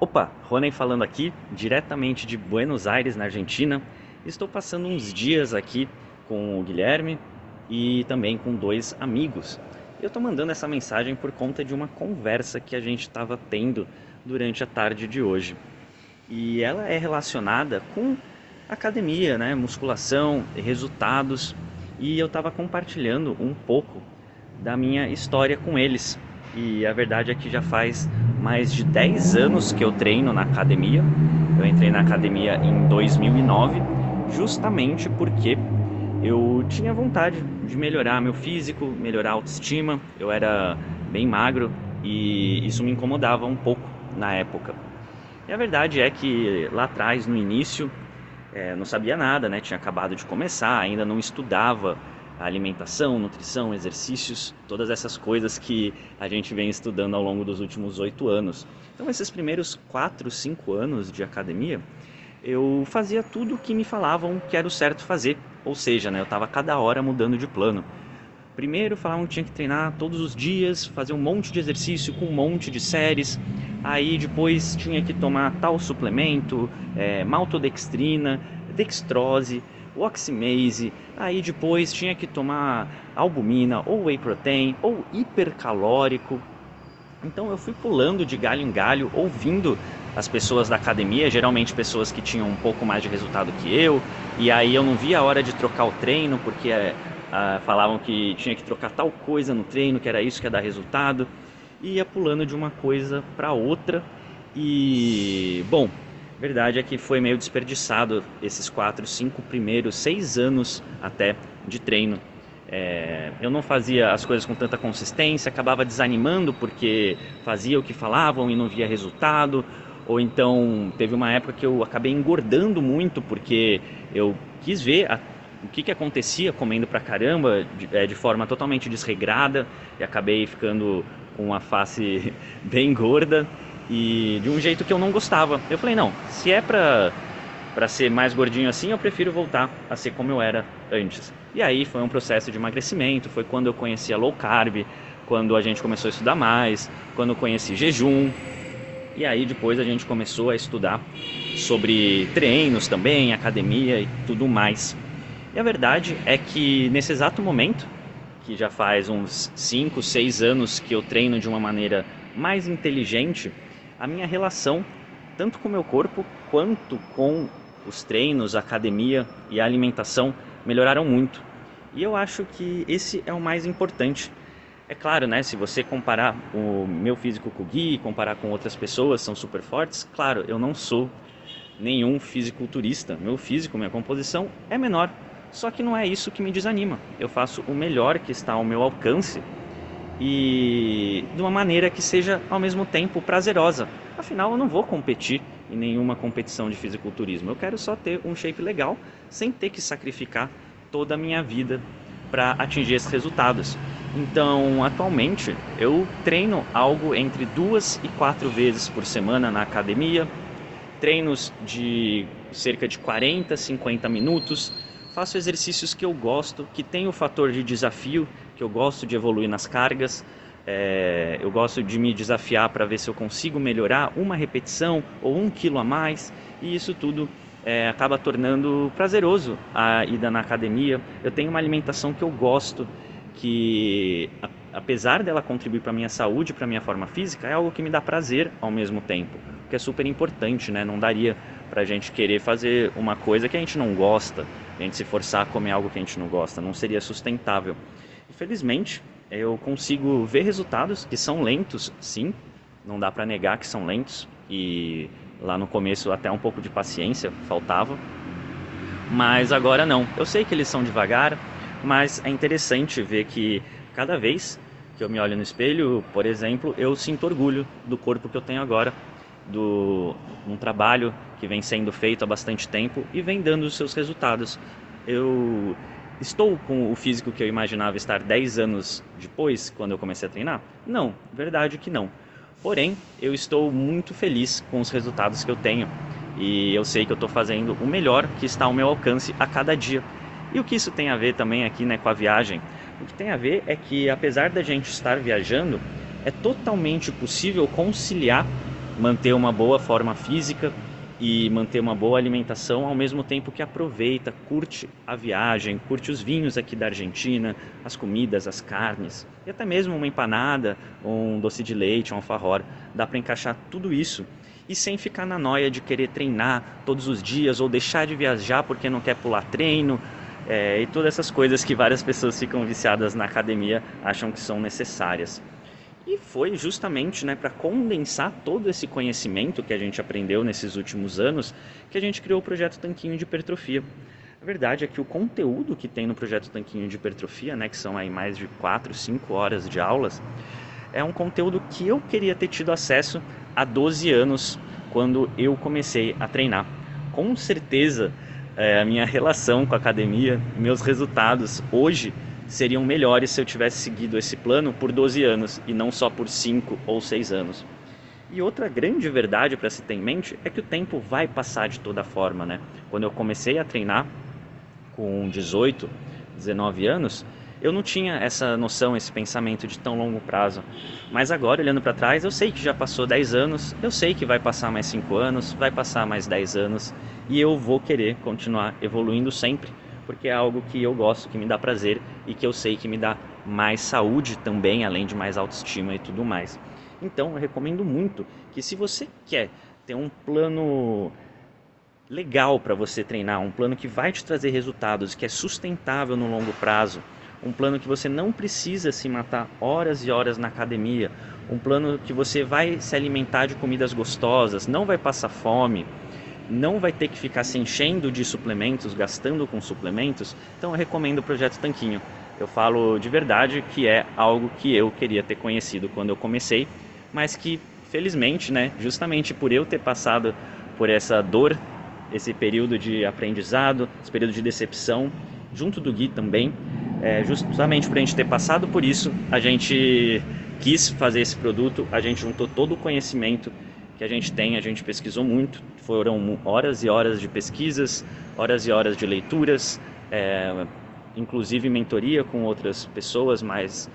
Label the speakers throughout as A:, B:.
A: Opa, Ronen falando aqui, diretamente de Buenos Aires, na Argentina. Estou passando uns dias aqui com o Guilherme e também com dois amigos. Eu estou mandando essa mensagem por conta de uma conversa que a gente estava tendo durante a tarde de hoje. E ela é relacionada com academia, né, musculação, resultados. E eu estava compartilhando um pouco da minha história com eles. E a verdade é que já faz mais de 10 anos que eu treino na academia. Eu entrei na academia em 2009, justamente porque eu tinha vontade de melhorar meu físico, melhorar a autoestima. Eu era bem magro e isso me incomodava um pouco na época. E a verdade é que lá atrás, no início, é, não sabia nada, né? Tinha acabado de começar, ainda não estudava alimentação, nutrição, exercícios, todas essas coisas que a gente vem estudando ao longo dos últimos oito anos. Então, esses primeiros quatro, cinco anos de academia, eu fazia tudo o que me falavam que era o certo fazer, ou seja, né, eu estava cada hora mudando de plano. Primeiro falavam que tinha que treinar todos os dias, fazer um monte de exercício com um monte de séries. Aí depois tinha que tomar tal suplemento, é, maltodextrina, dextrose o oximase, aí depois tinha que tomar albumina, ou whey protein, ou hipercalórico. Então eu fui pulando de galho em galho, ouvindo as pessoas da academia, geralmente pessoas que tinham um pouco mais de resultado que eu, e aí eu não via a hora de trocar o treino, porque é, falavam que tinha que trocar tal coisa no treino, que era isso que ia dar resultado, e ia pulando de uma coisa para outra. E, bom, Verdade é que foi meio desperdiçado esses quatro, cinco primeiros, seis anos até de treino. É, eu não fazia as coisas com tanta consistência, acabava desanimando porque fazia o que falavam e não via resultado. Ou então teve uma época que eu acabei engordando muito porque eu quis ver a, o que, que acontecia comendo pra caramba de, é, de forma totalmente desregrada e acabei ficando com uma face bem gorda e de um jeito que eu não gostava. Eu falei, não, se é pra, pra ser mais gordinho assim, eu prefiro voltar a ser como eu era antes. E aí foi um processo de emagrecimento, foi quando eu conheci a low carb, quando a gente começou a estudar mais, quando eu conheci jejum. E aí depois a gente começou a estudar sobre treinos também, academia e tudo mais. E a verdade é que nesse exato momento, que já faz uns 5, 6 anos que eu treino de uma maneira mais inteligente, a minha relação tanto com o meu corpo quanto com os treinos, a academia e a alimentação melhoraram muito. E eu acho que esse é o mais importante. É claro, né, se você comparar o meu físico com o Gui, comparar com outras pessoas, são super fortes, claro, eu não sou nenhum fisiculturista. Meu físico, minha composição é menor. Só que não é isso que me desanima. Eu faço o melhor que está ao meu alcance e de uma maneira que seja ao mesmo tempo prazerosa. Afinal, eu não vou competir em nenhuma competição de fisiculturismo. Eu quero só ter um shape legal, sem ter que sacrificar toda a minha vida para atingir esses resultados. Então, atualmente, eu treino algo entre duas e quatro vezes por semana na academia, treinos de cerca de 40, 50 minutos. Faço exercícios que eu gosto, que tem o fator de desafio, que eu gosto de evoluir nas cargas. É, eu gosto de me desafiar para ver se eu consigo melhorar uma repetição ou um quilo a mais. E isso tudo é, acaba tornando prazeroso a ida na academia. Eu tenho uma alimentação que eu gosto, que apesar dela contribuir para a minha saúde, para a minha forma física, é algo que me dá prazer ao mesmo tempo, que é super importante, né? Não daria para a gente querer fazer uma coisa que a gente não gosta, a gente se forçar a comer algo que a gente não gosta, não seria sustentável. Infelizmente, eu consigo ver resultados que são lentos, sim, não dá para negar que são lentos e lá no começo até um pouco de paciência faltava, mas agora não. Eu sei que eles são devagar, mas é interessante ver que cada vez que eu me olho no espelho, por exemplo, eu sinto orgulho do corpo que eu tenho agora, do um trabalho que vem sendo feito há bastante tempo e vem dando os seus resultados. Eu Estou com o físico que eu imaginava estar 10 anos depois, quando eu comecei a treinar? Não, verdade que não. Porém, eu estou muito feliz com os resultados que eu tenho e eu sei que eu estou fazendo o melhor que está ao meu alcance a cada dia. E o que isso tem a ver também aqui né, com a viagem? O que tem a ver é que, apesar da gente estar viajando, é totalmente possível conciliar manter uma boa forma física e manter uma boa alimentação ao mesmo tempo que aproveita, curte a viagem, curte os vinhos aqui da Argentina, as comidas, as carnes e até mesmo uma empanada, um doce de leite, um alfajor. Dá para encaixar tudo isso e sem ficar na noia de querer treinar todos os dias ou deixar de viajar porque não quer pular treino é, e todas essas coisas que várias pessoas ficam viciadas na academia acham que são necessárias. E foi justamente né, para condensar todo esse conhecimento que a gente aprendeu nesses últimos anos que a gente criou o projeto Tanquinho de Hipertrofia. A verdade é que o conteúdo que tem no projeto Tanquinho de Hipertrofia, né, que são aí mais de 4, 5 horas de aulas, é um conteúdo que eu queria ter tido acesso há 12 anos, quando eu comecei a treinar. Com certeza, é, a minha relação com a academia, meus resultados hoje seriam melhores se eu tivesse seguido esse plano por 12 anos e não só por 5 ou 6 anos. E outra grande verdade para se ter em mente é que o tempo vai passar de toda forma, né? Quando eu comecei a treinar com 18, 19 anos, eu não tinha essa noção, esse pensamento de tão longo prazo. Mas agora, olhando para trás, eu sei que já passou 10 anos, eu sei que vai passar mais 5 anos, vai passar mais 10 anos, e eu vou querer continuar evoluindo sempre porque é algo que eu gosto, que me dá prazer e que eu sei que me dá mais saúde também, além de mais autoestima e tudo mais. Então, eu recomendo muito que se você quer ter um plano legal para você treinar, um plano que vai te trazer resultados, que é sustentável no longo prazo, um plano que você não precisa se matar horas e horas na academia, um plano que você vai se alimentar de comidas gostosas, não vai passar fome, não vai ter que ficar se enchendo de suplementos, gastando com suplementos, então eu recomendo o projeto Tanquinho. Eu falo de verdade que é algo que eu queria ter conhecido quando eu comecei, mas que felizmente, né, justamente por eu ter passado por essa dor, esse período de aprendizado, esse período de decepção, junto do Gui também, é, justamente por a gente ter passado por isso, a gente quis fazer esse produto, a gente juntou todo o conhecimento que a gente tem, a gente pesquisou muito, foram horas e horas de pesquisas, horas e horas de leituras, é, inclusive mentoria com outras pessoas mais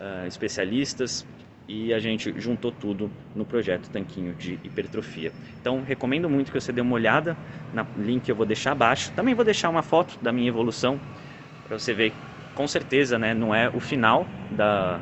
A: uh, especialistas e a gente juntou tudo no projeto Tanquinho de Hipertrofia. Então recomendo muito que você dê uma olhada no link que eu vou deixar abaixo. Também vou deixar uma foto da minha evolução para você ver, com certeza, né, não é o final da,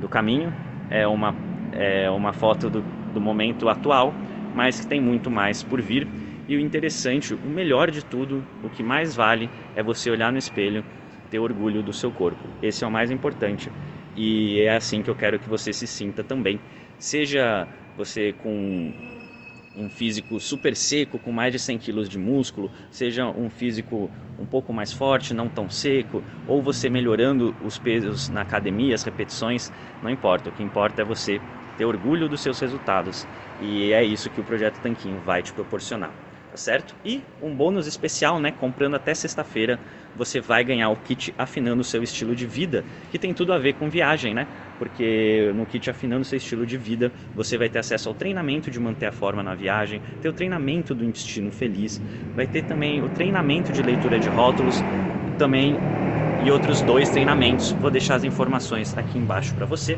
A: do caminho, é uma, é uma foto do do momento atual, mas que tem muito mais por vir. E o interessante, o melhor de tudo, o que mais vale é você olhar no espelho, ter orgulho do seu corpo. Esse é o mais importante e é assim que eu quero que você se sinta também. Seja você com um físico super seco, com mais de 100 quilos de músculo, seja um físico um pouco mais forte, não tão seco, ou você melhorando os pesos na academia, as repetições, não importa. O que importa é você ter orgulho dos seus resultados. E é isso que o projeto Tanquinho vai te proporcionar, tá certo? E um bônus especial, né? Comprando até sexta-feira, você vai ganhar o kit afinando o seu estilo de vida, que tem tudo a ver com viagem, né? Porque no kit afinando o seu estilo de vida, você vai ter acesso ao treinamento de manter a forma na viagem, ter o treinamento do intestino feliz, vai ter também o treinamento de leitura de rótulos, também e outros dois treinamentos. Vou deixar as informações aqui embaixo para você.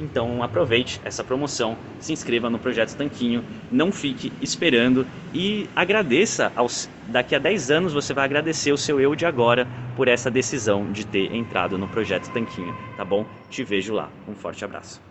A: Então aproveite essa promoção, se inscreva no Projeto Tanquinho, não fique esperando e agradeça aos daqui a 10 anos você vai agradecer o seu eu de agora por essa decisão de ter entrado no Projeto Tanquinho, tá bom? Te vejo lá. Um forte abraço.